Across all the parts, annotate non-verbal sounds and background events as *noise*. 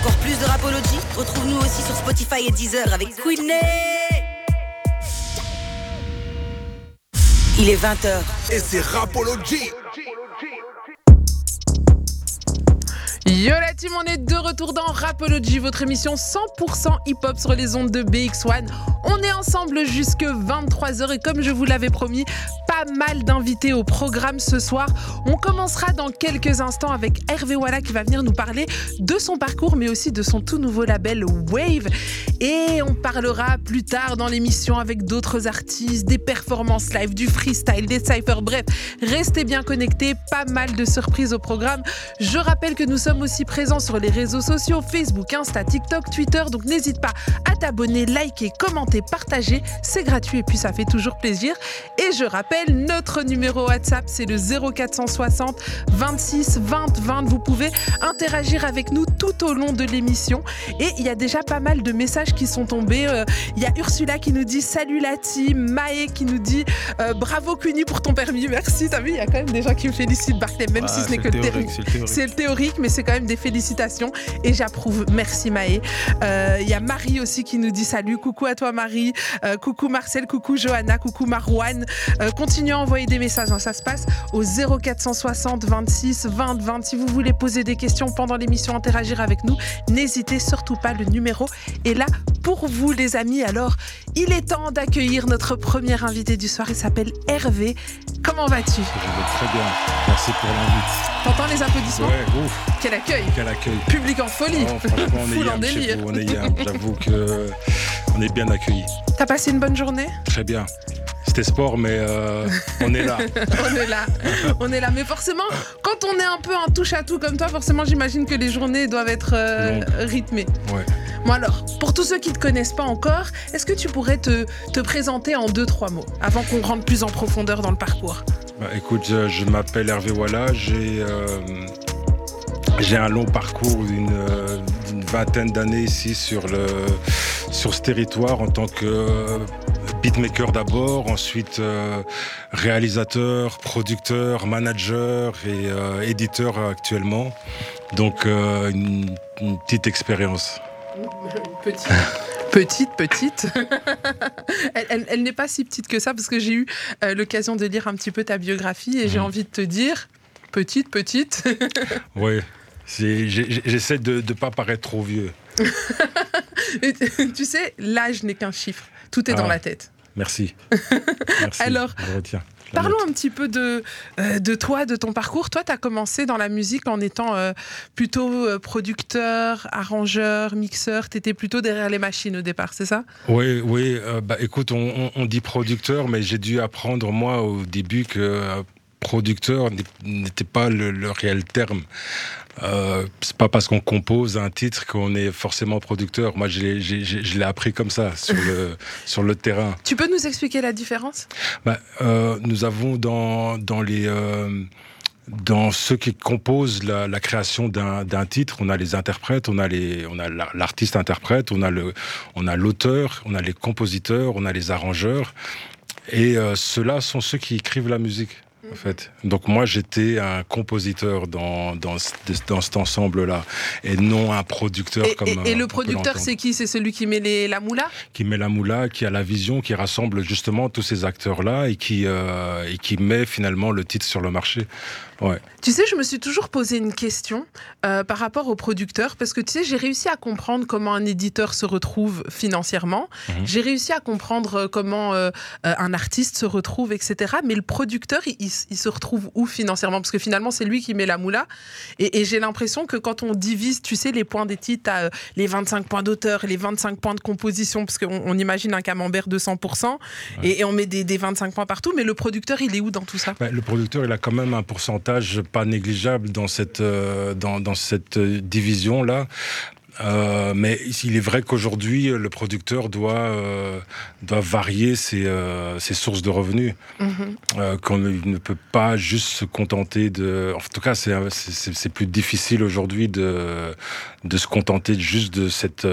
Encore plus de Rapology Retrouve-nous aussi sur Spotify et Deezer avec Queenie. Il est 20h. Et c'est Rapology. Yo la team, on est de retour dans Rapology, votre émission 100% hip-hop sur les ondes de BX1. On est ensemble jusque 23h et comme je vous l'avais promis, pas mal d'invités au programme ce soir. On commencera dans quelques instants avec Hervé Walla qui va venir nous parler de son parcours mais aussi de son tout nouveau label Wave. Et on parlera plus tard dans l'émission avec d'autres artistes, des performances live, du freestyle, des cyphers. Bref, restez bien connectés, pas mal de surprises au programme. Je rappelle que nous sommes aussi présents sur les réseaux sociaux Facebook, Insta, TikTok, Twitter. Donc n'hésite pas à t'abonner, liker, commenter, partager. C'est gratuit et puis ça fait toujours plaisir. Et je rappelle, notre numéro WhatsApp, c'est le 0460 26 20 20. Vous pouvez interagir avec nous tout au long de l'émission. Et il y a déjà pas mal de messages qui sont tombés. Euh, Il y a Ursula qui nous dit salut la team, Maë qui nous dit euh, bravo Cuny pour ton permis, merci. T'as vu, il y a quand même des gens qui me félicitent Barclay, même si ce n'est que le théorique, théorique. c'est le théorique. C'est le théorique, mais c'est quand même des félicitations et j'approuve. Merci Maë. Euh, Il y a Marie aussi qui nous dit salut, coucou à toi Marie, Euh, coucou Marcel, coucou Johanna, coucou Marouane. Euh, continuez à envoyer des messages, hein. ça se passe au 0460 26 20 20. Si vous voulez poser des questions pendant l'émission, interagir avec nous, n'hésitez surtout pas, le numéro est là pour vous les amis. Alors, il est temps d'accueillir notre premier invité du soir, il s'appelle Hervé. Comment vas-tu? Je vais très bien. Merci pour l'invite. T'entends les applaudissements? Ouais, ouf, Quel accueil quel accueil. Public en folie Oh, franchement, on est en yam chez délire. vous, on est yam. J'avoue que on est bien accueillis. T'as passé une bonne journée? Très bien. C'était sport, mais euh, on est là. *laughs* On est là, on est là. Mais forcément, quand on est un peu un touche à tout comme toi, forcément, j'imagine que les journées doivent être euh, rythmées. Ouais. Bon alors, pour tous ceux qui ne te connaissent pas encore, est-ce que tu pourrais te, te présenter en deux trois mots avant qu'on rentre plus en profondeur dans le parcours? Bah, écoute, je, je m'appelle Hervé Walla. J'ai euh, j'ai un long parcours d'une euh, d'une vingtaine d'années ici sur, le, sur ce territoire en tant que euh, beatmaker d'abord, ensuite euh, réalisateur, producteur, manager et euh, éditeur actuellement. Donc euh, une, une petite expérience. Petite. Petite, petite. *laughs* elle elle- elle n'est pas si petite que ça parce que j'ai eu l'occasion de lire un petit peu ta biographie et j'ai Mhm. envie de te dire, petite, petite. *laughs* Oui, j'essaie de ne pas paraître trop vieux. *laughs* Tu sais, l'âge n'est qu'un chiffre. Tout est dans Ah. la tête. Merci. *laughs* Merci. Alors, je retiens. Parlons note. un petit peu de, euh, de toi, de ton parcours. Toi, tu as commencé dans la musique en étant euh, plutôt euh, producteur, arrangeur, mixeur. Tu étais plutôt derrière les machines au départ, c'est ça? Oui, oui. bah, écoute, on, on- on dit producteur, mais j'ai dû apprendre, moi, au début, que producteur n'était pas le, le réel terme. Euh, c'est pas parce qu'on compose un titre qu'on est forcément producteur. Moi, je l'ai- appris comme ça, sur le, *laughs* sur le terrain. Tu peux nous expliquer la différence? Bah, euh, nous avons dans, dans les... euh, dans ceux qui composent la, la création d'un d'un titre, on a les interprètes, on a les, on a la- l'artiste interprète, on a le, on a l'auteur, on a les compositeurs, on a les arrangeurs, et euh, ceux-là sont ceux qui écrivent la musique. En fait. Donc moi j'étais un compositeur dans, dans, dans cet ensemble-là et non un producteur Et, comme et- et euh, le peut producteur, c'est qui? C'est celui qui met les, la moula? Qui met la moula, qui a la vision, qui rassemble justement tous ces acteurs-là et qui euh, et qui met finalement le titre sur le marché. Ouais. Tu sais, je me suis toujours posé une question euh, par rapport au producteur, parce que tu sais, j'ai réussi à comprendre comment un éditeur se retrouve financièrement, Mhm. j'ai réussi à comprendre euh, comment euh, un artiste se retrouve, etc. Mais le producteur, il, il- il se retrouve où financièrement? Parce que finalement, c'est lui qui met la moula. Et, et j'ai l'impression que quand on divise, tu sais, les points des titres, t'as, euh, les 25 points d'auteur, les 25 points de composition, parce qu'on on imagine un camembert de 100%, et, et on met des, des 25 points partout, mais le producteur, il est où dans tout ça? Ben, le producteur, il a quand même un pourcentage pas négligeable dans cette euh, dans, dans cette euh, division là. Euh, mais il est vrai qu'aujourd'hui, le producteur doit, euh, doit varier ses, euh, ses sources de revenus. Mhm. Euh, qu'on ne peut pas juste se contenter de. En tout cas, c'est c'est- c'est plus difficile aujourd'hui de, de se contenter juste de cette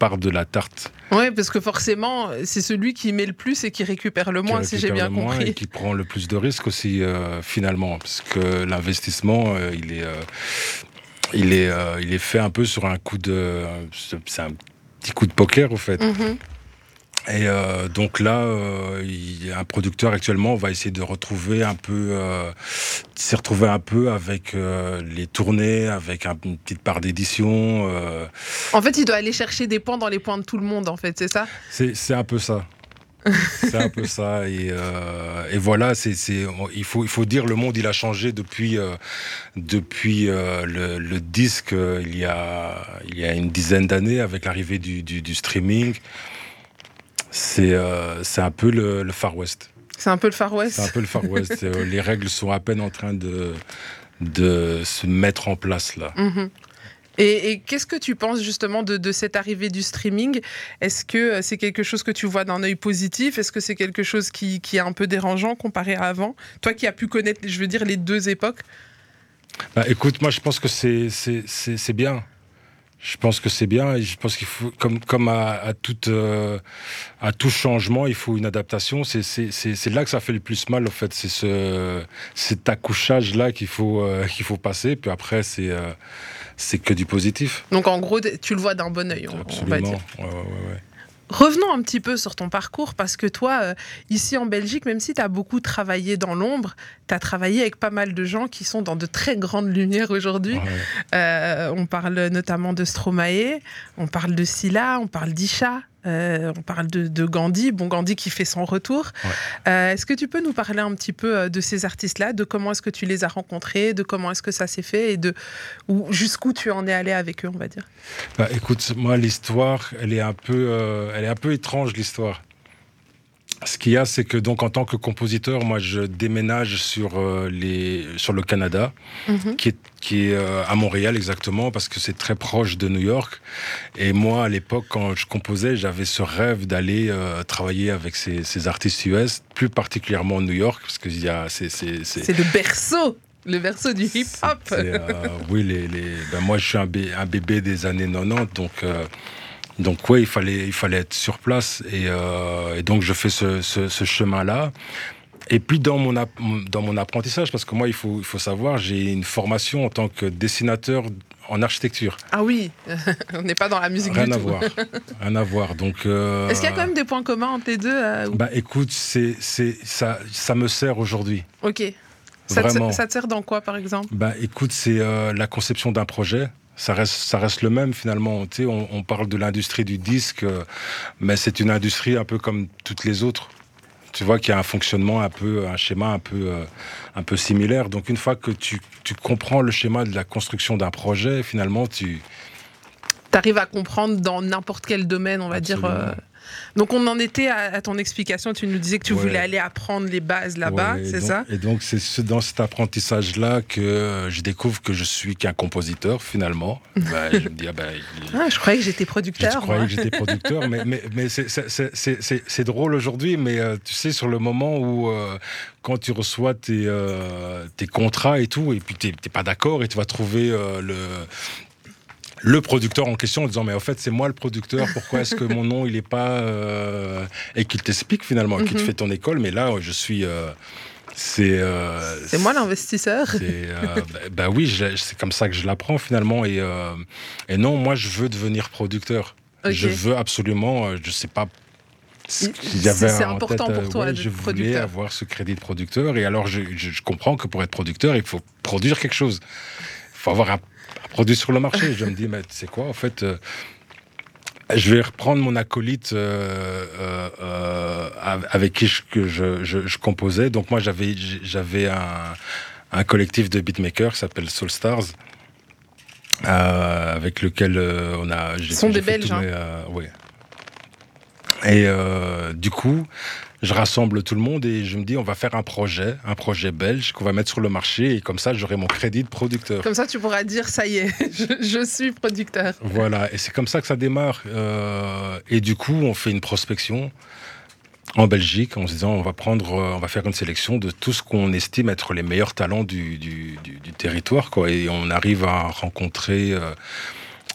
part de la tarte. Oui, parce que forcément, c'est celui qui met le plus et qui récupère le moins, si j'ai bien le moins compris. Et qui prend le plus de risques aussi, euh, finalement. Parce que l'investissement, euh, il est. euh, il est, il est fait un peu sur un coup de. C'est un petit coup de poker, au fait. Mhm. Et euh, donc là, euh, il y a un producteur actuellement va essayer de retrouver un peu, euh, s'y retrouver un peu avec euh, les tournées, avec un- une petite part d'édition. En fait, il doit aller chercher des points dans les points de tout le monde, en fait, c'est ça? C'est un peu ça. *laughs* c'est un peu ça. Et, euh, et voilà, c'est il, faut, il faut dire, le monde, il a changé depuis, euh, depuis euh, le, le disque, il y, a, il y a une dizaine d'années, avec l'arrivée du, du, du streaming. C'est euh, c'est un peu le, le Far West. C'est un peu le Far West. C'est un peu le Far West. *laughs* Les règles sont à peine en train de, de se mettre en place là. Mhm. Et, et qu'est-ce que tu penses justement de, de cette arrivée du streaming? Est-ce que euh, c'est quelque chose que tu vois d'un œil positif? Est-ce que c'est quelque chose qui, qui est un peu dérangeant comparé à avant? Toi qui as pu connaître, je veux dire, les deux époques. Bah, écoute, moi je pense que c'est bien. Je pense que c'est bien et je pense qu'il faut, comme, comme à, à, toute, euh, à tout changement, il faut une adaptation. C'est- C'est c'est- c'est là que ça fait le plus mal, en fait. C'est ce, cet accouchage-là qu'il faut, euh, qu'il faut passer. Puis après, c'est euh, c'est que du positif. Donc en gros, tu le vois d'un bon œil, on, on va Absolument. dire. Ouais, ouais, ouais. Revenons un petit peu sur ton parcours, parce que toi, euh, ici en Belgique, même si tu as beaucoup travaillé dans l'ombre, tu as travaillé avec pas mal de gens qui sont dans de très grandes lumières aujourd'hui. Ouais. Euh, on parle notamment de Stromae, on parle de Silla, on parle d'Isha, euh, on parle de, de Gandhi, bon Gandhi qui fait son retour. Ouais. Euh, est-ce que tu peux nous parler un petit peu euh, de ces artistes-là, de comment est-ce que tu les as rencontrés, de comment est-ce que ça s'est fait et de ou jusqu'où tu en es allé avec eux, on va dire? Bah, écoute, moi, l'histoire, elle est un peu, euh, elle est un peu étrange, l'histoire. Ce qu'il y a, c'est que donc en tant que compositeur, moi, je déménage sur euh, les, sur le Canada, Mhm. qui est, qui est euh, à Montréal exactement, parce que c'est très proche de New York. Et moi, à l'époque, quand je composais, j'avais ce rêve d'aller euh, travailler avec ces, ces artistes US, plus particulièrement New York, parce que il y a, c'est, c'est, c'est- C'est le berceau, le berceau du hip-hop. c'est, euh, oui, les, les- ben moi je suis un, bé- un bébé des années 90, donc, euh, donc ouais, il fallait, il fallait être sur place. Et, euh, et donc je fais ce, ce- ce chemin-là. Et puis dans mon, dans mon apprentissage, parce que moi il faut, il faut savoir, j'ai une formation en tant que dessinateur en architecture. Ah oui, *laughs* on n'est pas dans la musique Rien du à tout. voir. Rien à voir. Donc, euh, Est-ce qu'il y a quand même des points communs entre les deux euh, Bah écoute, c'est, c'est, ça, ça me sert aujourd'hui. Ok. Ça te, ça te sert dans quoi, par exemple? Bah, écoute, c'est euh, la conception d'un projet. Ça reste, ça reste le même finalement. Tu sais, on, on parle de l'industrie du disque, euh, mais c'est une industrie un peu comme toutes les autres. Tu vois qu'il y a un fonctionnement un peu, un schéma un peu, euh, un peu similaire. Donc une fois que tu, tu comprends le schéma de la construction d'un projet, finalement, tu, Tu arrives à comprendre dans n'importe quel domaine, on va dire. Euh, Donc on en était à, à ton explication, tu nous disais que tu Ouais. voulais aller apprendre les bases là-bas, Ouais, c'est ça Et donc, c'est ce- dans cet apprentissage-là que euh, je découvre que je suis qu'un compositeur, finalement. *laughs* Bah, je me dis, ah ben, il- ah, Je croyais que j'étais Je producteur. croyais moi. que j'étais producteur, mais, mais, mais c'est- drôle aujourd'hui, mais euh, tu sais, sur le moment où, euh, quand tu reçois tes, euh, tes contrats et tout, et puis tu n'es pas d'accord, et tu vas trouver euh, le, le producteur en question en disant, mais en fait, c'est moi le producteur, pourquoi est-ce que mon nom, il n'est pas... euh, Et qu'il t'explique finalement, qu'il te Mhm. fait ton école, mais là, je suis... euh, c'est euh, C'est moi l'investisseur. euh, bah, bah oui, c'est comme ça que je l'apprends finalement. Et, euh, et non, moi, je veux devenir producteur. Je veux absolument, euh, je sais pas. ce Il- qu'il y avait c'est important tête, pour toi, ouais, d'être je voulais producteur. avoir ce crédit de producteur. Et alors, je, je- je comprends que pour être producteur, il faut produire quelque chose. Il faut avoir un produit sur le marché. je me dis, mais c'est quoi En fait, euh, je vais reprendre mon acolyte euh, euh, av- avec qui je, que je, je- je composais. Donc moi, j'avais j'avais un, un collectif de beatmakers qui s'appelle Soul Stars. avec lequel on a. Ce sont des Belges, euh, oui. Et du coup, je rassemble tout le monde et je me dis, on va faire un projet, un projet belge qu'on va mettre sur le marché et comme ça, j'aurai mon crédit de producteur. Comme ça, tu pourras dire, ça y est, *laughs* je, je suis producteur. Voilà, et c'est comme ça que ça démarre. Euh, et du coup, on fait une prospection en Belgique en se disant on va prendre, euh, on va faire une sélection de tout ce qu'on estime être les meilleurs talents du, du, du- du territoire, quoi. Et on arrive à rencontrer euh,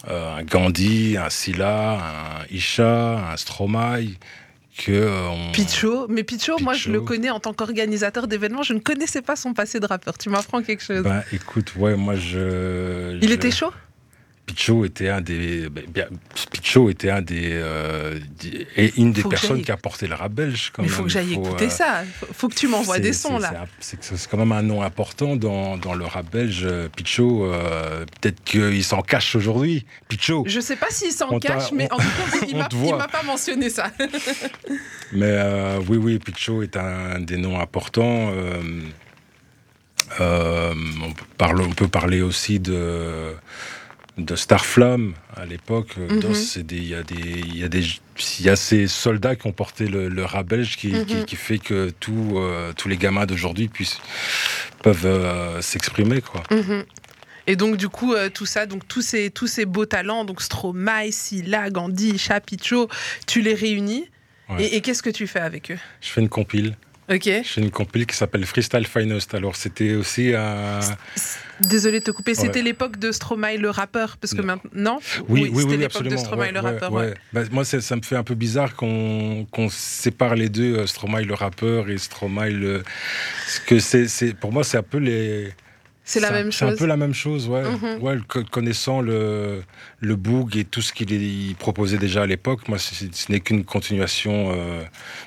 euh, un Gandhi, un Silla, un Isha, un Stromae, que. euh, on- Picho, mais Picho, moi je le connais en tant qu'organisateur d'événements, je ne connaissais pas son passé de rappeur. Tu m'apprends quelque chose. Ben, écoute, ouais, moi je. Il je- était chaud? Picho était un des. ben, bien, Picho était un des. euh, et une des personnes qui a porté le rap belge. Quand Mais il faut même. que j'aille écouter euh, ça. Faut, faut que tu m'envoies des sons là. C'est quand même un nom important dans, dans le rap belge. euh, Picho, euh, peut-être qu'il s'en cache aujourd'hui. Picho. Je sais pas s'il s'en cache, mais on- en tout cas, *laughs* il m'a pas mentionné ça. *laughs* Mais oui, oui, Picho est un des noms importants. on, peut parler, on peut parler aussi de, de Starflame à l'époque. Euh, Mhm. Il y, a des- il y, a des- il y a ces soldats qui ont porté le, le belge qui, qui- Mhm. qui fait que tout, euh, tous les gamins d'aujourd'hui puissent peuvent euh, s'exprimer. quoi. Mhm. Et donc, du coup, euh, tout ça, donc tous ces, tous ces beaux talents, donc Stromae, Silla, Gandhi, Chapicho, tu les réunis. Ouais. Et, et qu'est-ce que tu fais avec eux? Je fais une compile. Ok. Je fais une compile qui s'appelle Freestyle Finest. Alors c'était aussi un... Désolé de te couper. C'était l'époque de Stromae le rappeur, parce que Non. maintenant. Oui, oui, oui, c'était oui, l'époque de absolument. Stromae Ouais, le rappeur. ouais. Bah, moi, ça me fait un peu bizarre qu'on sépare les deux, euh, Stromae le rappeur et Stromae le. Parce que c'est- pour moi, c'est un peu les. C'est la même C'est un chose. peu la même chose, ouais. Mhm. ouais le- co- connaissant le, le boog et tout ce qu'il il proposait déjà à l'époque, moi, ce n'est qu'une continuation. euh,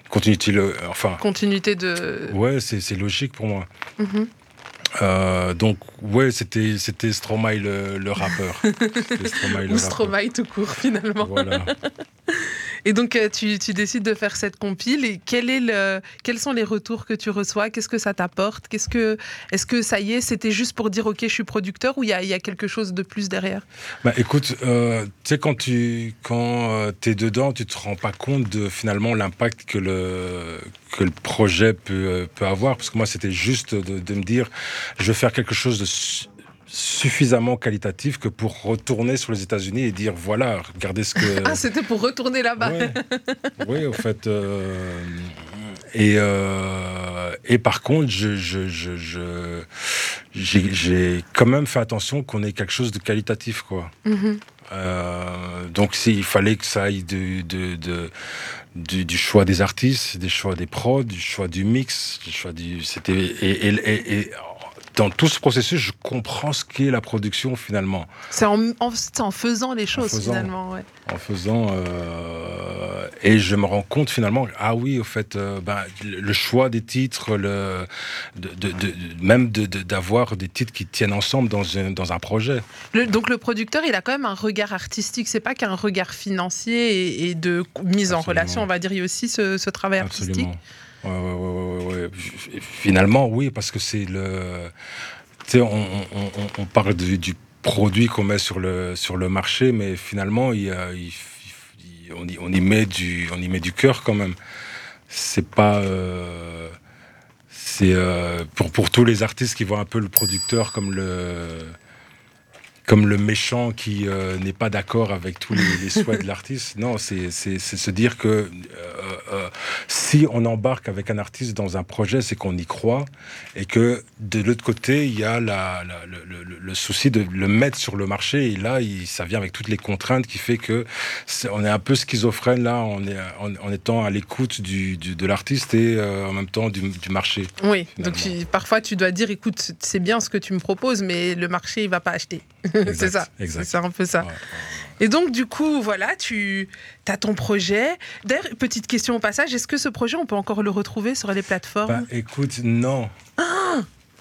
continuité, le- enfin, Continuité de. ouais, c'est c'est logique pour moi. Mhm. Euh, donc, ouais, c'était c'était Stromae le, le rappeur. *laughs* Stromae le Ou rappeur. Stromae tout court, finalement. Voilà. *laughs* Et donc, euh, tu, tu décides de faire cette compile. Et quel est le, quels sont les retours que tu reçois? Qu'est-ce que ça t'apporte? Qu'est-ce que, Est-ce que ça y est, c'était juste pour dire OK, je suis producteur ou il y y a quelque chose de plus derrière? Bah écoute, euh, tu sais, quand tu quand, es dedans, tu te rends pas compte de finalement l'impact que le, que le projet peut, euh, peut avoir. Parce que moi, c'était juste de, de me dire, je vais faire quelque chose de su- suffisamment qualitatif que pour retourner sur les États-Unis et dire, voilà, regardez ce que... *laughs* Ah, c'était pour retourner là-bas. Ouais. oui, au fait. euh, et, euh, et par contre, je, je, je, je- j'ai, j'ai quand même fait attention qu'on ait quelque chose de qualitatif, quoi. Mhm. Euh, donc, s'il fallait que ça aille de, de, de- du, du choix des artistes, des choix des prods, du choix du mix, du choix du. C'était et, et, et- et dans tout ce processus, je comprends ce qu'est la production finalement. C'est en, en- c'est en faisant les choses, faisant. finalement. Ouais. en faisant euh, et je me rends compte finalement ah oui au fait euh, ben, le choix des titres le de, de- de- même d'avoir des titres qui tiennent ensemble dans un, dans un projet Le- donc, le producteur, il a quand même un regard artistique. C'est pas qu'un regard financier et, et de mise en relation, on va dire. Il y a aussi ce, ce travail artistique. absolument ouais, Finalement oui parce que c'est le tu sais on, parle du, du produit qu'on met sur le sur le marché mais finalement on, y, on y met du du cœur quand même. C'est pas euh, c'est euh, pour pour tous les artistes qui voient un peu le producteur comme le comme le méchant qui euh, n'est pas d'accord avec tous les, les souhaits de l'artiste. Non, c'est se dire que euh, euh, si on embarque avec un artiste dans un projet, c'est qu'on y croit et que de l'autre côté, il y a la, la- le, le- le souci de le mettre sur le marché. Et là, il- ça vient avec toutes les contraintes qui fait que c'est- on est un peu schizophrène là, en, est- en, en étant à l'écoute du, du- de l'artiste et en même temps du, du marché. Oui, Finalement. donc tu- parfois tu dois dire écoute, c'est bien ce que tu me proposes, mais le marché il va pas acheter. *laughs* c'est ça. C'est un peu ça. Ouais. Et donc, du coup, voilà, tu as ton projet. D'ailleurs, petite question au passage est-ce que ce projet, on peut encore le retrouver sur les plateformes? Bah, écoute, non.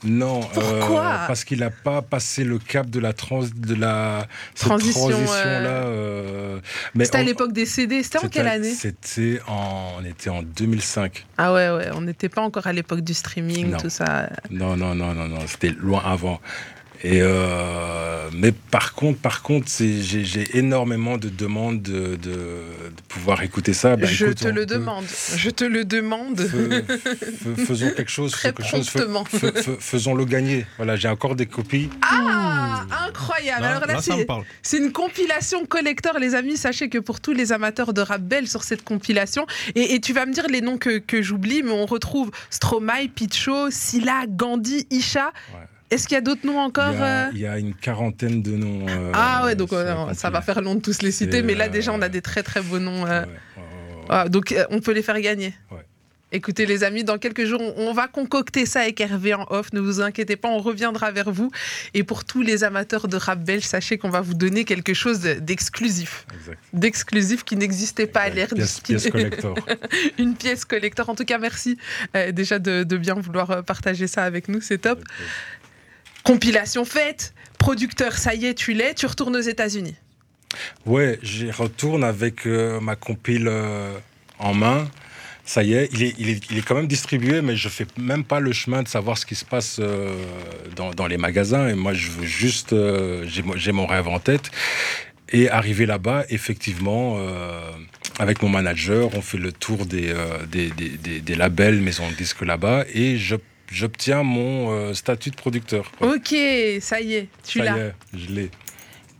non. Ah Pourquoi? Parce qu'il n'a pas passé le cap de la trans, de la cette Transition, euh, mais C'était à l'époque des CD. C'était en quelle année? C'était en, on était en 2005. Ah ouais, ouais, on n'était pas encore à l'époque du streaming, Non. tout ça. Non, non, non, non, non, c'était loin avant. Et euh, mais par contre, par contre, j'ai énormément de demandes de, de- de pouvoir écouter ça. Bah, je écoute, te le peut- demande. Je te le demande. Fais- fais- *laughs* faisons quelque chose, Très quelque chose fais- faisons-le gagner. Voilà, j'ai encore des copies. Ah, incroyable. Là, Alors là, là, ça c'est- une compilation collector, les amis. Sachez que pour tous les amateurs de rap belge sur cette compilation, et, et tu vas me dire les noms que, que j'oublie, mais on retrouve Stromae, Picho, Silla, Gandhi, Isha. Ouais. Est-ce qu'il y a d'autres noms encore Il y, a, euh il y a une quarantaine de noms. euh, Ah ouais, donc euh, ça va faire long de tous les citer, mais là euh, déjà on a des très très beaux noms. euh. Ouais, Ah, donc euh, on peut les faire gagner. Ouais. Écoutez les amis, dans quelques jours, on va concocter ça avec Hervé en off. Ne vous inquiétez pas, on reviendra vers vous. Et pour tous les amateurs de rap belge, sachez qu'on va vous donner quelque chose d'exclusif. D'exclusif qui n'existait pas à l'ère du style. pièce collector. *laughs* Une pièce collector. En tout cas, merci euh, déjà de, de bien vouloir euh, partager ça avec nous. C'est top. Compilation faite. Producteur, ça y est, tu l'es. Tu retournes aux États-Unis. Ouais, j'y retourne avec euh, ma compile euh, en main. Ça y est il, est, il est, quand même distribué, mais je fais même pas le chemin de savoir ce qui se passe euh, dans, les magasins. Et moi, je veux juste, j'ai mon- rêve en tête. Et arrivé là-bas, effectivement, avec mon manager, on fait le tour des, des, des, labels, maisons de disques là-bas, et je- j'obtiens mon euh, statut de producteur. quoi. Ok, ça y est, tu Ça y l'as. est, je l'ai.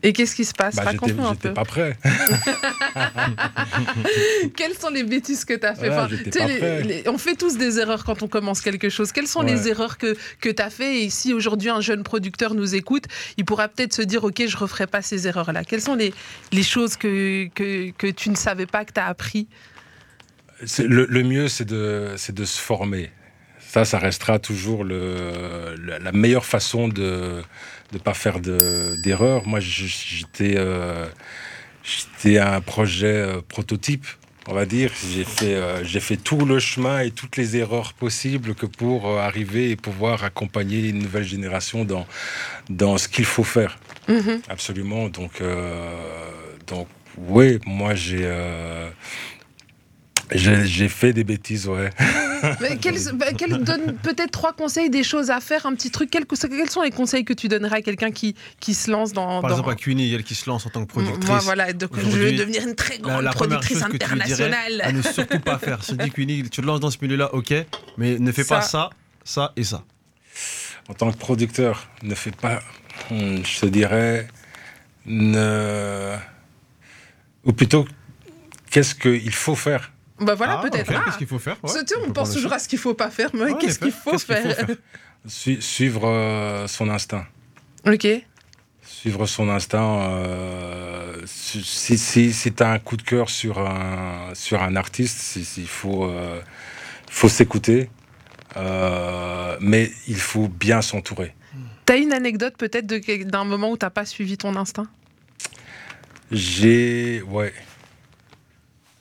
Et qu'est-ce qui se passe? Bah, j'étais Raconte-nous un j'étais peu. pas prêt. *laughs* Quelles sont les bêtises que tu as fait Enfin, j'étais pas les- les- On fait tous des erreurs quand on commence quelque chose. Quelles sont Ouais. les erreurs que, que tu as fait? Et si aujourd'hui un jeune producteur nous écoute, il pourra peut-être se dire Ok, je ne referai pas ces erreurs-là. Quelles sont les, les choses que, que, que tu ne savais pas que tu as appris Le, le mieux, c'est de, c'est de se former. Ça, ça restera toujours le, la, la meilleure façon de ne pas faire de- d'erreurs. Moi, j'étais euh, un projet euh, prototype, on va dire. J'ai fait, euh, fait tout le chemin et toutes les erreurs possibles que pour euh, arriver et pouvoir accompagner une nouvelle génération dans, dans ce qu'il faut faire. Mhm. Absolument. Donc, donc oui, moi j'ai euh, j'ai fait des bêtises, ouais. *laughs* Mais quels, bah, quels- donne peut-être trois conseils des choses à faire, un petit truc. Quels, quels sont les conseils que tu donnerais à quelqu'un qui, qui se lance dans. Par dans- exemple, à Cuny, elle qui se lance en tant que productrice. Moi, voilà, donc je veux devenir une très grande la productrice chose que tu dirais internationale. à ne surtout pas faire. Se dit Cuny, tu te lances dans ce milieu-là, ok, mais ne fais pas ça, ça et ça. En tant que producteur, ne fais pas, hmm, je te dirais, ne... ou plutôt, qu'est-ce qu'il faut faire Bah voilà, Ah, peut-être. ok, Ah, Qu'est-ce qu'il faut faire? Ouais, on pense toujours à ce qu'il faut pas faire, mais Ouais, qu'est-ce qu'il faut faire, faut faire? Sui- Suivre euh, son instinct. Ok. Suivre son instinct. euh, si si, si, tu as un coup de cœur sur un, sur un artiste, si, il faut, euh, faut s'écouter, mais il faut bien s'entourer. T'as une anecdote peut-être d'un moment où t'as pas suivi ton instinct? J'ai. Ouais.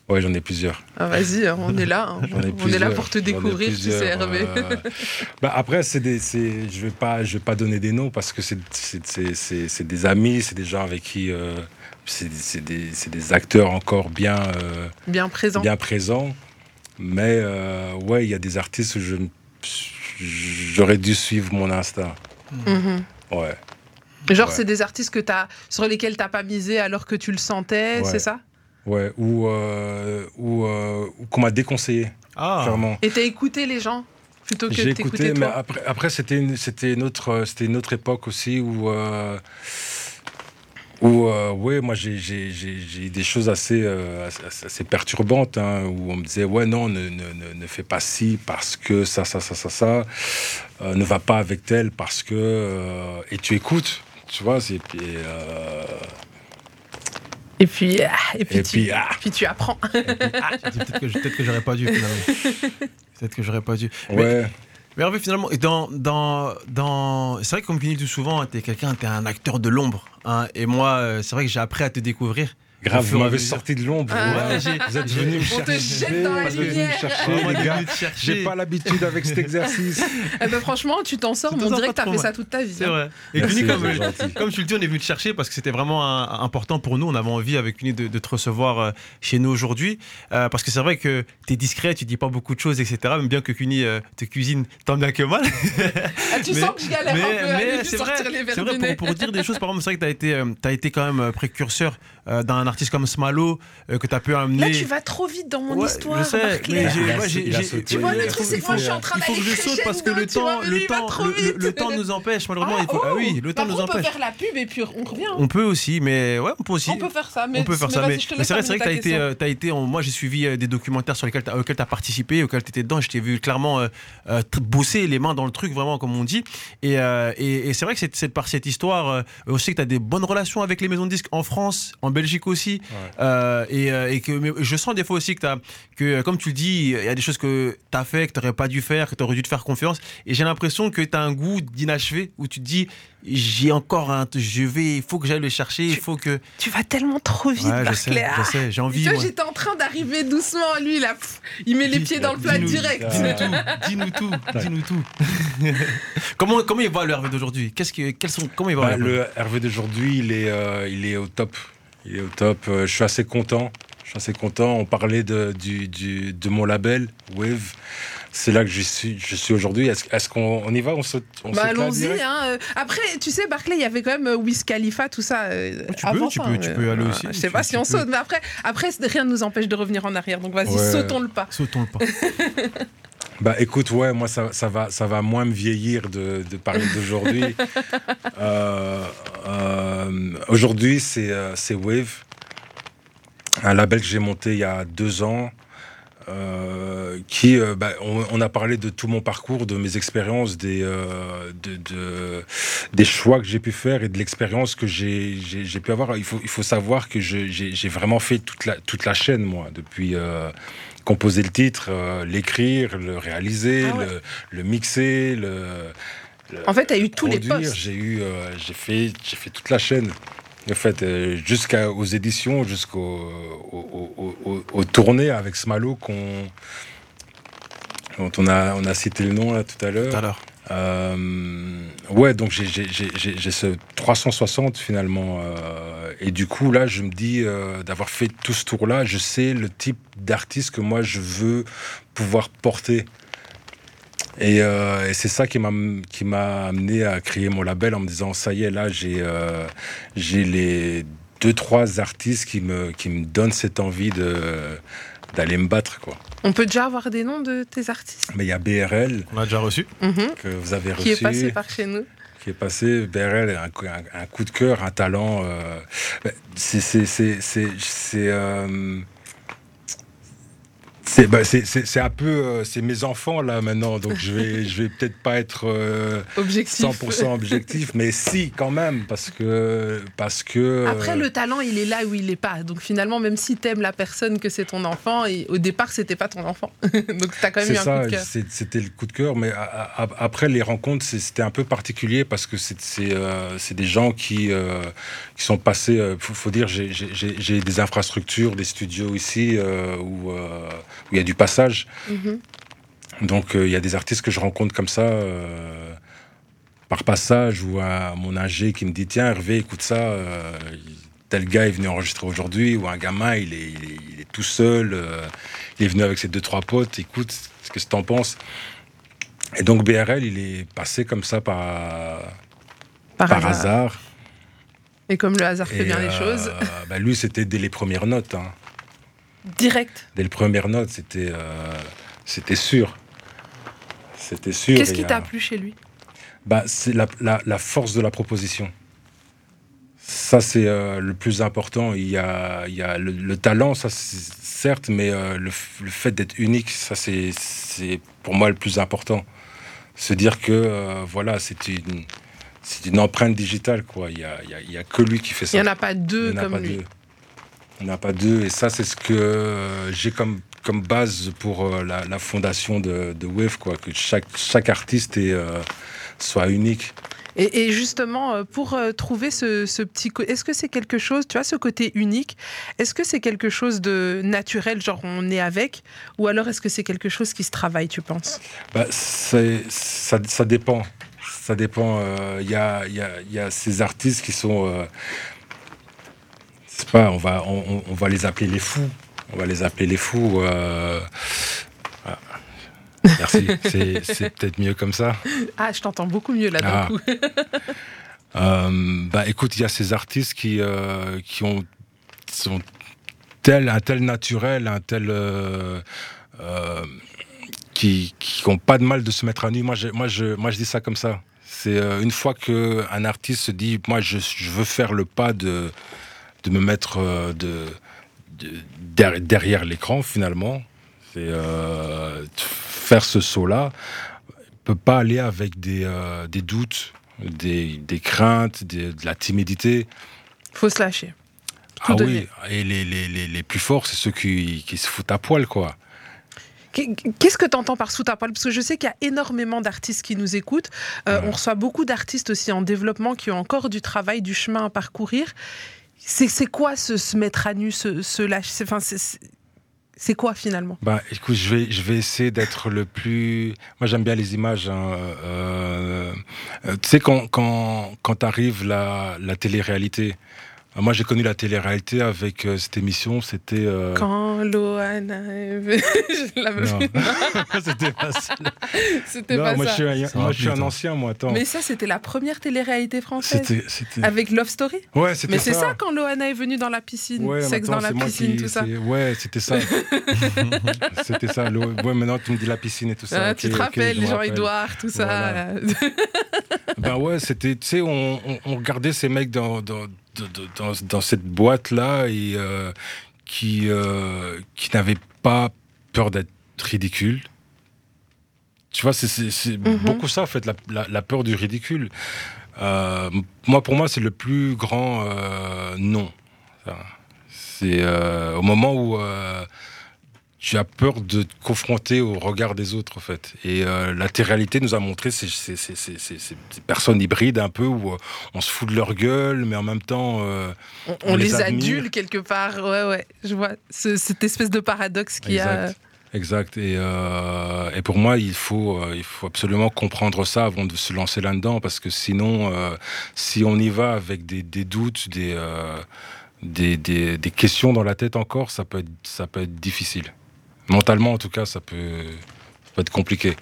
Ouais, j'en ai plusieurs. Ah, Vas-y, on est là. hein. On est là pour te découvrir, tu sais, Hervé. euh, bah après, c'est je vais pas, je vais pas donner des noms parce que c'est, des amis, c'est des gens avec qui, euh, c'est, des, des acteurs encore bien, euh, Bien présent. bien présents. Mais ouais, il y a des artistes où j'aurais dû suivre mon instinct. Mhm. Ouais. Genre, Ouais. c'est des artistes que as, sur lesquels t'as pas misé alors que tu le sentais, Ouais. c'est ça? Ouais. Ou, euh, ou, euh, ou qu'on m'a déconseillé, Ah, clairement. Et t'as écouté les gens plutôt que J'ai t'écouter écouté, mais toi après, après c'était une, c'était une autre, c'était une autre époque aussi où, euh, où, euh, ouais, moi j'ai, j'ai, j'ai, des choses assez, euh, assez, assez perturbantes hein, où on me disait ouais non, ne, ne, ne, ne fais pas ci parce que ça, ça, ça, ça, ça, euh, ne va pas avec tel parce que euh, et tu écoutes, tu vois, c'est euh, Et puis, ah, et puis, Et tu, puis, ah. puis tu apprends. dit peut-être que, j'aurais pas dû finalement. *laughs* Peut-être que j'aurais pas dû. Mais- ouais. Mais Hervé, finalement, dans, dans, dans... c'est vrai que comme tu dis tout souvent, tu es quelqu'un, tu es un acteur de l'ombre. hein, et moi, euh, c'est vrai que j'ai appris à te découvrir. Grave, vous m'avez sorti de l'ombre. Ah. ouais. Vous êtes venu me On te chercher. jette dans la lumière. chercher. J'ai pas l'habitude avec cet exercice. *laughs* Eh ben, franchement, tu t'en sors, mais on dirait pas que t'as fait ça toute ta vie. C'est hein. vrai. Et Merci, Cuny, comme, *laughs* comme tu le dis, on est venu te chercher parce que c'était vraiment un- important pour nous. On avait envie avec Cuny de, de te recevoir euh, chez nous aujourd'hui. Euh, parce que c'est vrai que tu es discret, tu dis pas beaucoup de choses, etc. Même bien que Cuny euh, te cuisine tant bien que mal. *laughs* Ah, tu Mais- sens que je galère un peu à c'est vrai, sortir les c'est vrai pour, pour dire des choses, par exemple, c'est vrai que tu as été, euh, t'as été quand même euh, précurseur euh, d'un artiste comme Smalo, euh, que tu as pu amener. Là, tu vas trop vite dans mon Ouais, histoire. je sais, mais j'ai-. Tu vois, le truc, faut- c'est que moi, je suis en train il faut que d'aller je saute parce que le temps, le temps, le, temps nous empêche. Malheureusement, Ah, il faut, ah oh. oui, le temps nous on peut empêche. faire la pub et puis on revient. On peut aussi, mais ouais, on peut aussi. On peut faire ça, mais on peut faire ça, c'est vrai, c'est vrai que tu as été, euh, t'as été en- moi j'ai suivi des documentaires sur lesquels tu as participé, auxquels tu étais dedans, je t'ai vu clairement bosser les mains dans le truc, vraiment, comme on dit. Et, et, et c'est vrai que c'est par cette histoire, aussi que tu as des bonnes relations avec les maisons de disques en France, en Belgique aussi. Euh, et, euh, et que mais je sens des fois aussi que, t'as- que euh, comme tu le dis, il y a des choses que tu as fait, que tu n'aurais pas dû faire, que tu aurais dû te faire confiance. Et j'ai l'impression que tu as un goût d'inachevé où tu te dis, j'ai encore un. Je vais, il faut que j'aille le chercher, il faut que. Tu vas tellement trop vite, Ouais, je sais, je sais, j'ai envie. Tu vois, moi. j'étais en train d'arriver doucement, lui, là, pff, il met les Dis- pieds dans le plat direct. Dis-nous tout, dis-nous tout, *laughs* *laughs* comment, comment il voit le Hervé d'aujourd'hui? Qu'est-ce que, quels sont, Comment il voit Bah, le Hervé le Hervé d'aujourd'hui, il est, euh, il est au top. Il est au top. Euh, je suis assez content. Je suis assez content. On parlait de, du, du- de mon label, Wave. C'est là que je suis, je suis aujourd'hui. Est-ce, est-ce qu'on on y va? On saute on Bah, allons-y. Hein. euh, Après, tu sais, Barclay, il y avait quand même euh, Wiz Khalifa, tout ça. Tu peux, avant tu ça, peux, tu euh, peux aller aussi, Je sais tu- pas tu si on peux. saute, mais après, après, rien ne nous empêche de revenir en arrière. Donc vas-y, Ouais. sautons le pas. Sautons le pas. *laughs* Bah écoute, ouais, moi ça, ça va, ça va moins me vieillir de, de parler d'aujourd'hui. *laughs* Euh, euh, aujourd'hui, c'est euh, c'est Wave, un label que j'ai monté il y a deux ans. euh, qui, euh, bah, on, on a parlé de tout mon parcours, de mes expériences, des, euh, de, de- des choix que j'ai pu faire et de l'expérience que j'ai j'ai- j'ai pu avoir. Il faut, il faut savoir que je- j'ai j'ai vraiment fait toute la, toute la chaîne, moi, depuis composer le titre, euh, l'écrire, le réaliser, Ah ouais. le, le mixer, le, le En fait, tu as eu tous les postes. J'ai eu, euh, j'ai fait, j'ai fait toute la chaîne. En fait, euh, jusqu'aux éditions, jusqu'aux aux, aux- aux- aux tournées avec Smalo qu'on dont on a, on a cité le nom là tout à l'heure. Tout à l'heure. Euh, ouais, donc j'ai- ce 360 finalement. euh, et du coup, là, je me dis euh, d'avoir fait tout ce tour-là, je sais le type d'artiste que moi je veux pouvoir porter. Et, c'est ça qui m'a amené à créer mon label en me disant ça y est là j'ai j'ai les deux trois artistes qui me qui me donnent cette envie de d'aller me battre quoi. On peut déjà avoir des noms de tes artistes Mais il y a BRL On a déjà reçu. Mhm. que vous avez reçu qui est passé par chez nous. qui est passé. BRL, un, coup- un- un coup de cœur, un talent. euh, c'est. C'est- bah, c'est- un peu. euh, c'est mes enfants là maintenant, donc je vais, je vais peut-être pas être euh, Objectif. 100% objectif, mais si quand même, parce que. Parce que Après, euh, le talent, il est là où il est pas. Donc finalement, même si t'aimes la personne que c'est ton enfant, et au départ, c'était pas ton enfant. *laughs* Donc t'as quand même eu un ça, coup de cœur. c'était le coup de cœur. Mais a- a- après les rencontres, c'était un peu particulier parce que c'est euh, des gens qui, euh, qui sont passés. Il faut, faut dire, j'ai- des infrastructures, des studios ici euh, où euh, où il y a du passage. Mhm. Donc euh, il y a des artistes que je rencontre comme ça. euh, par passage ou à mon ingé qui me dit tiens Hervé écoute ça euh, tel gars est venu enregistrer aujourd'hui ou un gamin il est, il est, il est tout seul euh, il est venu avec ses deux trois potes écoute ce que t'en penses et donc BRL il est passé comme ça par Par, par hasard. hasard Et comme le hasard fait Et, bien les euh, choses. *laughs* bah, lui c'était dès les premières notes hein. Direct. dès les premières notes c'était euh, c'était sûr c'était sûr Qu'est-ce qui euh, t'a plu chez lui? bah, C'est la, la- la force de la proposition. Ça, c'est euh, le plus important. Il y a, il y a le, le talent, ça, certes, mais euh, le, fait d'être unique, ça, c'est c'est pour moi le plus important. Se dire que, euh, voilà, c'est une, c'est une empreinte digitale, quoi. Il n'y a, il y a- il y a que lui qui fait Il ça. n'y en a pas deux Il n'y en a comme pas lui. deux. Il n'y en a pas deux. Et ça, c'est ce que euh, j'ai comme, comme base pour euh, la, la fondation de, de Wave, quoi. Que chaque, chaque artiste est, euh, soit unique. Et, justement, pour trouver ce, ce petit... co- Est-ce que c'est quelque chose, tu vois, ce côté unique, est-ce que c'est quelque chose de naturel, genre on est avec, ou alors est-ce que c'est quelque chose qui se travaille, tu penses? Bah, ça, ça dépend. Ça dépend. euh, Il y, a, il y, a, il y a ces artistes qui sont. euh, c'est pas, on va, on, va les appeler les fous. On va les appeler les fous. euh, ah. Merci. *laughs* C'est peut-être mieux comme ça. Ah, je t'entends beaucoup mieux là d'un Ah. coup. *laughs* Euh, bah, écoute, il y a ces artistes qui, euh, qui ont sont tel, un tel naturel, un tel. euh, qui n'ont pas de mal de se mettre à nu. Moi, je, moi, je, moi, je dis ça comme ça. C'est euh, une fois qu'un artiste se dit, moi, je, je veux faire le pas de, de me mettre euh, de, de- der- derrière l'écran, finalement, c'est euh, faire ce saut-là, peut pas aller avec des, euh, des doutes, des, des craintes, des- de la timidité. Faut se lâcher. Tout ah donner. oui, et les, les, les, les plus forts, c'est ceux qui, qui se foutent à poil, quoi. Qu'est- Qu'est-ce que tu entends par sous ta poil Parce que je sais qu'il y a énormément d'artistes qui nous écoutent. Euh. On reçoit beaucoup d'artistes aussi en développement qui ont encore du travail, du chemin à parcourir. C'est quoi se, se mettre à nu, se, se lâcher C'est- enfin, c'est quoi finalement? Bah, écoute, je vais, je vais essayer d'être le plus. Moi, j'aime bien les images. hein, euh, euh, tu sais, quand, quand, quand arrive la, la télé-réalité. Euh, Moi, j'ai connu la télé-réalité avec euh, cette émission. C'était. euh, Quand Loana est venue- *laughs* Je l'avais. *laughs* C'était pas ça. C'était pas moi, ça. je suis un, Ça moi, je suis un ancien, moi. Attends. Mais ça, c'était la première télé-réalité française. C'était. c'était- Avec Love Story Ouais, c'était Mais c'est ça quand Loana est venue dans la piscine, Ouais, sexe dans la piscine, qui- tout ça. Ouais, c'était ça. *laughs* c'était ça. le- Ouais, maintenant, tu me dis la piscine et tout ça. Ah, tu te rappelles. Jean-Edouard, tout ça. Voilà. Ben ouais, c'était, tu sais, on, on, on regardait ces mecs dans, dans, dans cette boîte-là et euh, qui, euh, qui n'avaient pas peur d'être ridicules. Tu vois, c'est, Mhm. beaucoup ça, en fait, la, la, la peur du ridicule. Euh, moi, pour moi, c'est le plus grand non. C'est au moment où tu as peur de te confronter au regard des autres, en fait. Et euh, la télé-réalité nous a montré ces, ces, ces, ces- ces- ces personnes hybrides un peu où euh, on se fout de leur gueule, mais en même temps, euh, On, on On les, les adule quelque part. Ouais, ouais, je vois ce- cette espèce de paradoxe qu'il y a. Exact. Et, euh, et pour moi, il faut, euh, il faut absolument comprendre ça avant de se lancer là-dedans, parce que sinon, euh, si on y va avec des, des doutes, des, des, des, des questions dans la tête encore, ça peut être, ça peut être difficile. Mentalement, en tout cas, ça peut, ça peut être compliqué.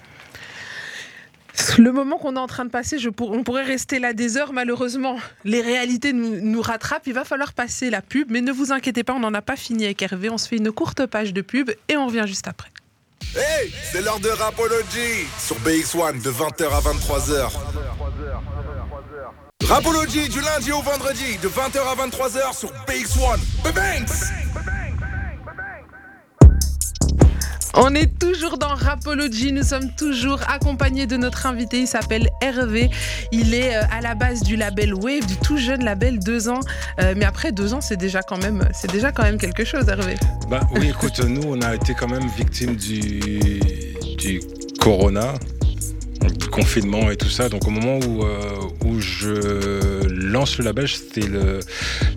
Le moment qu'on est en train de passer, je pour- on pourrait rester là des heures. Malheureusement, les réalités nous, nous rattrapent. Il va falloir passer la pub, mais ne vous inquiétez pas, on n'en a pas fini avec Hervé. On se fait une courte page de pub et on revient juste après. Hey, c'est l'heure de Rapology sur BX1 de 20h à 23h. Rapology du lundi au vendredi de 20h à 23h sur BX1. Banks On est toujours dans Rapology, nous sommes toujours accompagnés de notre invité, il s'appelle Hervé. Il est euh, à la base du label Wave, du tout jeune label, deux ans. Euh, mais après deux ans, c'est déjà quand même, quelque chose, Hervé. Bah oui, écoute, nous, on a été quand même victime du, corona, du confinement et tout ça. Donc au moment où, euh, je lance le label, c'était le,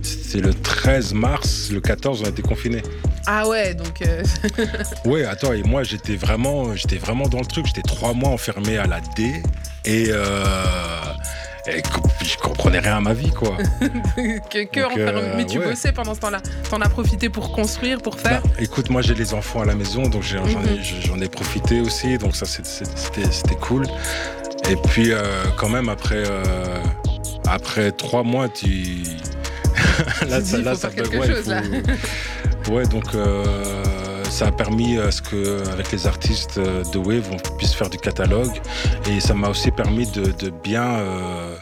c'était le 13 mars, le 14, on a été confinés. Ah ouais, donc euh, *laughs* Ouais, attends, et moi j'étais vraiment, j'étais vraiment dans le truc. J'étais trois mois enfermé à la D et, euh, et je comprenais rien à ma vie, quoi. *laughs* que, que Donc, enfermé. euh, Mais tu ouais. bossais pendant ce temps-là. T'en as profité pour construire, pour faire. Bah, écoute, moi j'ai les enfants à la maison, donc j'ai- j'en ai, profité aussi, donc ça c'était cool. Et puis euh, quand même après, euh, après trois mois, tu... *laughs* Tu dis, faut faire quelque ouais, chose, là. Ouais, donc euh, ça a permis à ce que avec les artistes euh, de Wave, on puisse faire du catalogue, et ça m'a aussi permis de, de bien, euh,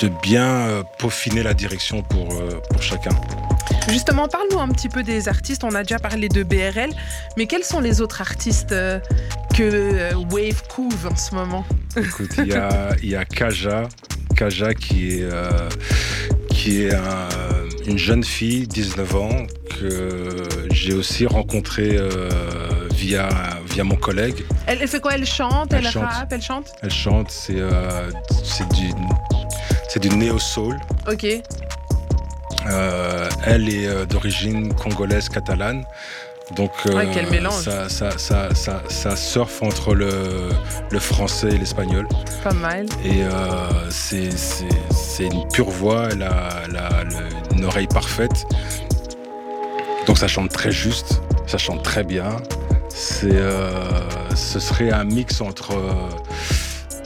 de bien euh, peaufiner la direction pour, pour chacun. Justement, parle-nous un petit peu des artistes. On a déjà parlé de BRL, mais quels sont les autres artistes que Wave couve en ce moment? Écoute, il y a, il y a Kaja, Kaja qui est, euh, qui est un- une jeune fille, 19 ans, que j'ai aussi rencontrée euh, via, via mon collègue. elle, elle fait quoi? Elle chante, elle, Elle chante. rappe, elle chante? Elle chante, c'est euh, c'est du, c'est du néo-soul. Ok. Euh, elle est d'origine congolaise catalane. Donc, Ouais, quel mélange. ça, ça, ça, ça, ça surfe entre le, le français et l'espagnol. Pas mal. Et c'est c'est- c'est une pure voix, elle a, elle a le- une oreille parfaite. Donc ça chante très juste, ça chante très bien. C'est, euh, ce serait un mix entre, euh,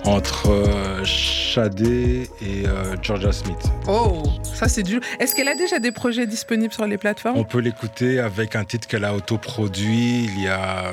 entre euh, Shadé et euh, Georgia Smith. Oh, ça c'est du. Est-ce qu'elle a déjà des projets disponibles sur les plateformes? On peut l'écouter avec un titre qu'elle a autoproduit il y a,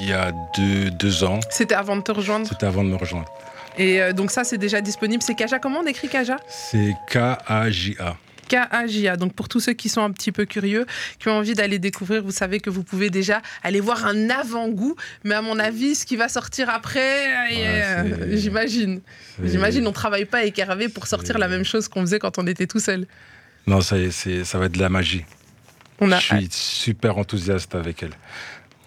il y a deux, deux ans. C'était avant de te rejoindre? C'était avant de me rejoindre. Et donc ça c'est déjà disponible. C'est Kaja. Comment on écrit Kaja? C'est K-A-J-A. K-A-J-A. Donc pour tous ceux qui sont un petit peu curieux, qui ont envie d'aller découvrir, vous savez que vous pouvez déjà aller voir un avant-goût. Mais à mon avis, ce qui va sortir après, euh, c'est- j'imagine. C'est- J'imagine on travaille pas avec Hervé pour sortir la même chose qu'on faisait quand on était tout seul. Non, ça, y est, c'est- ça va être de la magie. On a. Je suis super enthousiaste avec elle.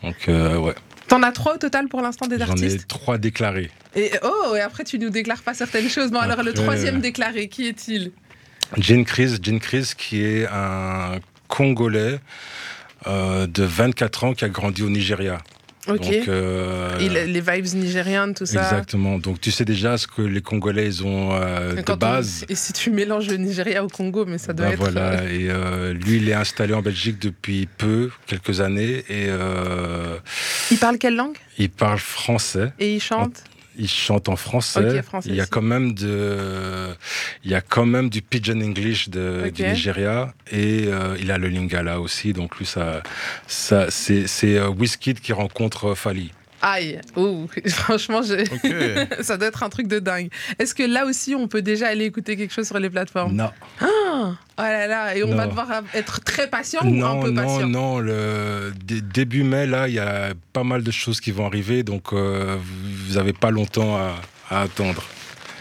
Donc, euh, ouais. T'en as trois au total pour l'instant des J'en ai artistes. trois déclarés. Et oh, et après tu nous déclares pas certaines choses. Bon, alors le troisième euh, déclaré, qui est-il? Jean Chris, Jean Chris, qui est un Congolais euh, de 24 ans qui a grandi au Nigeria. Ok. Donc, euh, Et les vibes nigérianes, tout ça. Exactement. Donc tu sais déjà ce que les Congolais ils ont euh, de on- base. et si tu mélanges le Nigeria au Congo, mais ça doit Ben être. voilà. euh, Et euh, lui, il est installé en Belgique depuis peu, quelques années, et Il parle quelle langue? il parle français. Et il chante? Il chante en français. Il y a aussi. quand même de, il y a quand même du pidgin English de, du Nigeria et euh, il a le lingala aussi. Donc lui, ça, ça, c'est, c'est euh, Wizkid qui rencontre euh, Fali. Aïe, oh, *laughs* franchement, je- *laughs* ça doit être un truc de dingue. Est-ce que là aussi, on peut déjà aller écouter quelque chose sur les plateformes? Non, Oh là là, et on Non. va devoir être très patient ou un non, peu non, patient? non. Le dé- début mai là, il y a pas mal de choses qui vont arriver, donc euh, vous n'avez pas longtemps à, à attendre.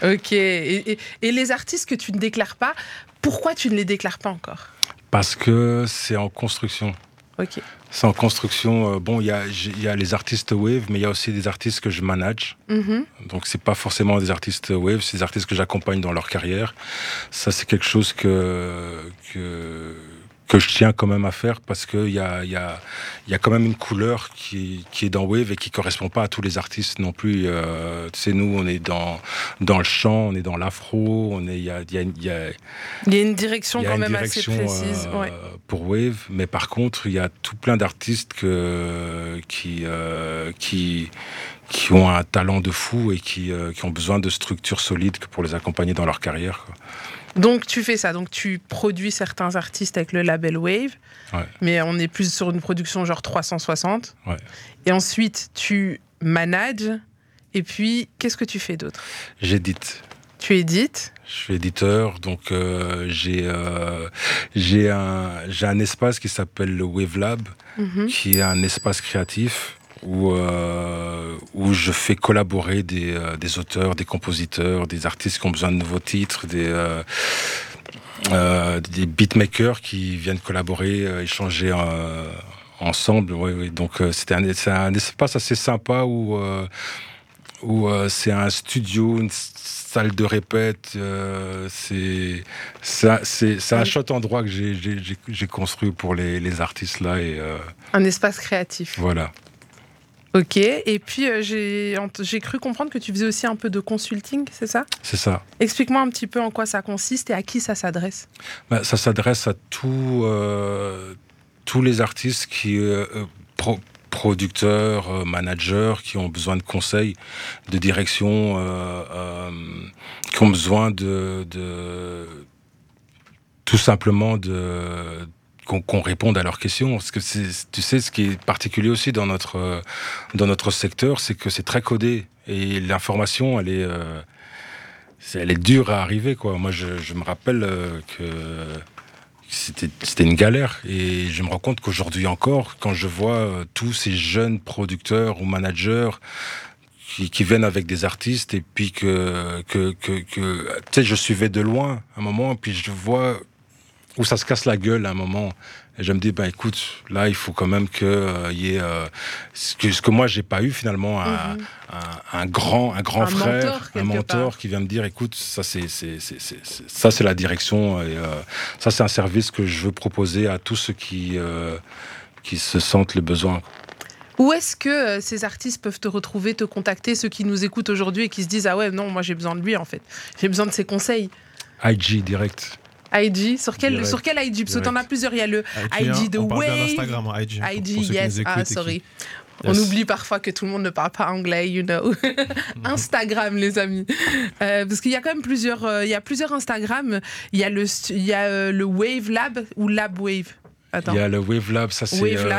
Ok, et, et- et les artistes que tu ne déclares pas, pourquoi tu ne les déclares pas encore? Parce que c'est en construction. C'est en construction. euh, bon, il y a, y les artistes wave, mais il y a aussi des artistes que je manage. Mhm. Donc c'est pas forcément des artistes wave, c'est des artistes que j'accompagne dans leur carrière. Ça c'est quelque chose que que que je tiens quand même à faire parce que il y a y a y a quand même une couleur qui qui est dans wave et qui correspond pas à tous les artistes non plus. Euh, tu sais nous on est dans dans le chant, on est dans l'afro, on est il y a y a, y a y a une direction il y a quand une même direction assez précise. euh, ouais. pour Wave, mais par contre, il y a tout plein d'artistes que, qui, euh, qui, qui ont un talent de fou et qui, euh, qui ont besoin de structures solides pour les accompagner dans leur carrière. quoi. Donc tu fais ça, donc tu produis certains artistes avec le label Wave, Ouais. mais on est plus sur une production genre 360. Ouais. Et ensuite tu manages, et puis qu'est-ce que tu fais d'autre? J'édite. Tu édites? Je suis éditeur, donc euh, j'ai euh, j'ai un, j'ai un espace qui s'appelle le Wave Lab, Mhm. qui est un espace créatif où, euh, où je fais collaborer des, euh, des auteurs, des compositeurs, des artistes qui ont besoin de nouveaux titres, des, euh, des beatmakers qui viennent collaborer, échanger ensemble. Ouais, ouais. Donc c'était un, c'est un espace assez sympa où, où c'est un studio, une salle de répète. euh, c'est un chouette endroit que j'ai- construit pour les, les artistes là et euh, Un espace créatif. voilà. Ok. Et puis euh, j'ai cru comprendre que tu faisais aussi un peu de consulting, c'est ça? C'est ça. Explique-moi un petit peu en quoi ça consiste et à qui ça s'adresse. Bah, ça s'adresse à tous euh, tous les artistes qui euh, euh, pro- producteurs, managers qui ont besoin de conseils, de direction, qui ont besoin de, de tout simplement de qu'on réponde à leurs questions. Parce que tu sais, ce qui est particulier aussi dans notre euh, dans notre secteur, c'est que c'est très codé et l'information, elle est euh, elle est dure à arriver quoi. Moi, je, me rappelle euh, que c'était une galère et je me rends compte qu'aujourd'hui encore, quand je vois tous ces jeunes producteurs ou managers qui, qui viennent avec des artistes et puis que que que, que tu sais, je suivais de loin un moment puis je vois où ça se casse la gueule à un moment. Et je me dis, bah écoute, là, il faut quand même qu'il y ait euh, ce, que, ce que moi, j'ai pas eu finalement, un, un, un grand, un grand Un frère, mentor, un mentor part. qui vient me dire, écoute, ça c'est, ça la direction, et euh, ça c'est un service que je veux proposer à tous ceux qui, euh, qui se sentent le besoin. Où est-ce que euh, ces artistes peuvent te retrouver, te contacter, ceux qui nous écoutent aujourd'hui et qui se disent Ah ouais, non, moi j'ai besoin de lui en fait. J'ai besoin de ses conseils. IG direct. IG, sur quel, Direct. sur quel IG Parce que t'en as plusieurs. Il y a le IG de on parle bien Wave. d'Instagram, hein, IG. pour- IG, pour yes. Ah, sorry. On oublie parfois que tout le monde ne parle pas anglais, you know. *laughs* *laughs* Instagram, les amis. Euh, parce qu'il y a quand même plusieurs, euh, il y a plusieurs Instagram. Il y a le, il y a euh, le Wave Lab ou Lab Wave. Attends. Il y a le Wave Lab, ça c'est Wave euh,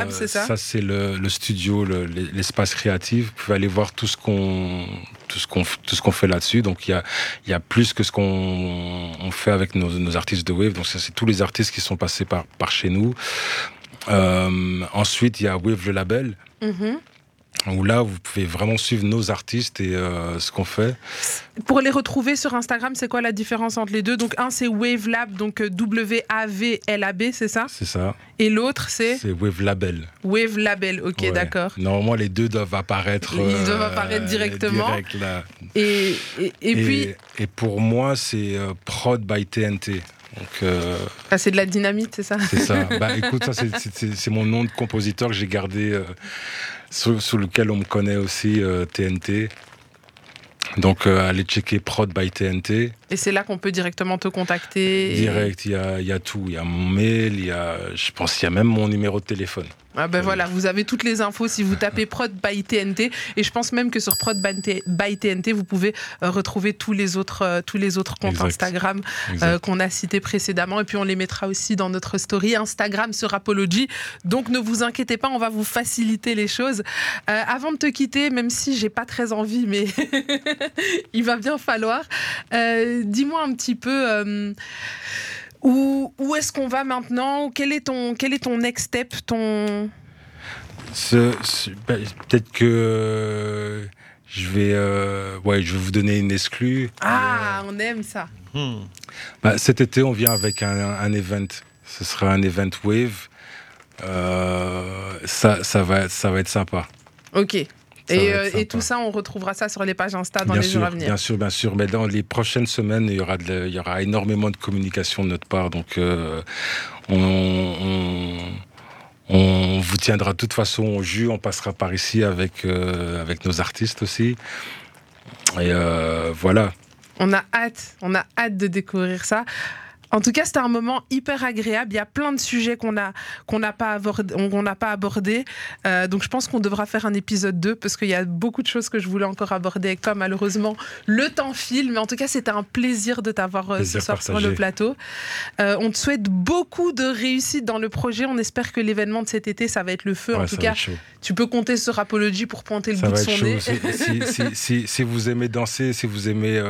ça c'est le, le studio, le- l'espace créatif. Vous pouvez aller voir tout ce qu'on tout ce qu'on tout ce qu'on fait là-dessus. Donc il y a il y a plus que ce qu'on on fait avec nos, nos artistes de Wave. Donc ça c'est tous les artistes qui sont passés par par chez nous. Euh, ensuite il y a Wave le label. Mhm. Où là, vous pouvez vraiment suivre nos artistes et euh, ce qu'on fait. Pour les retrouver sur Instagram, c'est quoi la différence entre les deux? Donc un c'est Wavelab, donc euh, W-A-V-L-A-B, c'est ça? C'est ça. Et l'autre c'est? C'est Wave Label. Wave Label, ok Ouais. d'accord. Normalement, les deux doivent apparaître. Ils doivent apparaître directement. direct, là. Et, et, et puis, et pour moi, c'est euh, Prod by TNT. Donc, euh, ah, c'est de la dynamite, c'est ça c'est ça. *laughs* bah, écoute, ça, c'est- c'est c'est- c'est mon nom de compositeur que j'ai gardé, euh, sous, sous lequel on me connaît aussi, euh, TNT. Donc, euh, allez checker Prod by TNT. Et c'est là qu'on peut directement te contacter. Direct, il y a, y a tout. Il y a mon mail, il y a, je pense qu'il y a même mon numéro de téléphone. Ah ben voilà, vous avez toutes les infos si vous tapez *laughs* Prod by TNT. Et je pense même que sur Prod by TNT, vous pouvez euh, retrouver tous les autres, euh, tous les autres comptes Exact. Instagram euh, qu'on a cités précédemment. Et puis on les mettra aussi dans notre story Instagram sur Apology. Donc ne vous inquiétez pas, on va vous faciliter les choses. Euh, avant de te quitter, même si j'ai pas très envie, mais *laughs* il va bien falloir, euh, dis-moi un petit peu. Euh, où, où est-ce qu'on va maintenant? Quel est, ton, quel est ton next step ton... Bah, Peut-être que euh, je vais, euh, ouais, je vais vous donner une exclue. Ah, on aime ça. Hmm. Bah, cet été, on vient avec un, un event. Ce sera un event Wave. Euh, ça, ça, va, ça va être sympa. Ok. Et, euh, et tout ça, on retrouvera ça sur les pages Insta dans bien les sûr, jours à venir. bien sûr, bien sûr. Mais dans les prochaines semaines, il y aura, de il y aura énormément de communication de notre part. Donc, euh, on, on, on vous tiendra de toute façon au jus. On passera par ici avec, euh, avec nos artistes aussi. Et euh, voilà. On a hâte, on a hâte de découvrir ça. En tout cas, c'était un moment hyper agréable. Il y a plein de sujets qu'on a qu'on n'a pas abordé, qu'on n'a pas abordé. Euh, donc, je pense qu'on devra faire un épisode 2 parce qu'il y a beaucoup de choses que je voulais encore aborder. Comme malheureusement, le temps file. Mais en tout cas, c'était un plaisir de t'avoir euh, ce soir sur le plateau. Euh, on te souhaite beaucoup de réussite dans le projet. On espère que l'événement de cet été, ça va être le feu. en tout cas, tu peux compter sur Apology pour pointer le Ça bout de son chaud. nez. Si, *laughs* si, si, si, si vous aimez danser, si vous aimez,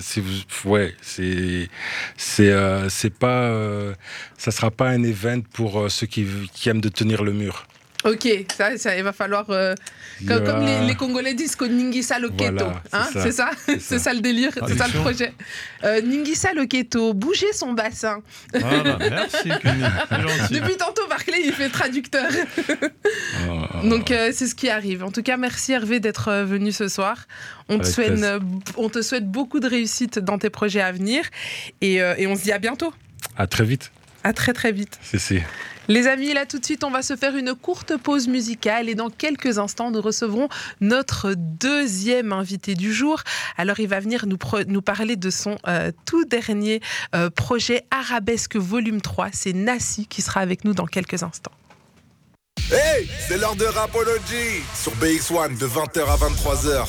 si vous, ouais, c'est, c'est, c'est pas, euh, ça sera pas un event pour euh, ceux qui, qui aiment de tenir le mur. Ok, ça, ça, il va falloir. euh, comme, les, les Congolais disent que Ningisa Loketo. Voilà, hein, ça, c'est ça? *laughs* c'est ça. ça le délire, c'est ça le projet. Euh, Ningisa Loketo, bouger son bassin. Voilà, merci *laughs* Cuny. C'est gentil. Depuis tantôt, Barclay, il fait traducteur. Euh, Donc, euh, c'est ce qui arrive. En tout cas, merci Hervé d'être euh, venu ce soir. On te, souhaite, on te souhaite beaucoup de réussite dans tes projets à venir. Et, et on se dit à bientôt. à très vite. À très, très vite. C'est, c'est. Les amis, là tout de suite, on va se faire une courte pause musicale et dans quelques instants, nous recevrons notre deuxième invité du jour. Alors, il va venir nous parler de son euh, tout dernier euh, projet Arabesque Volume 3. C'est Nassi qui sera avec nous dans quelques instants. Hey, c'est l'heure de Rapology sur BX1 de 20h à 23h.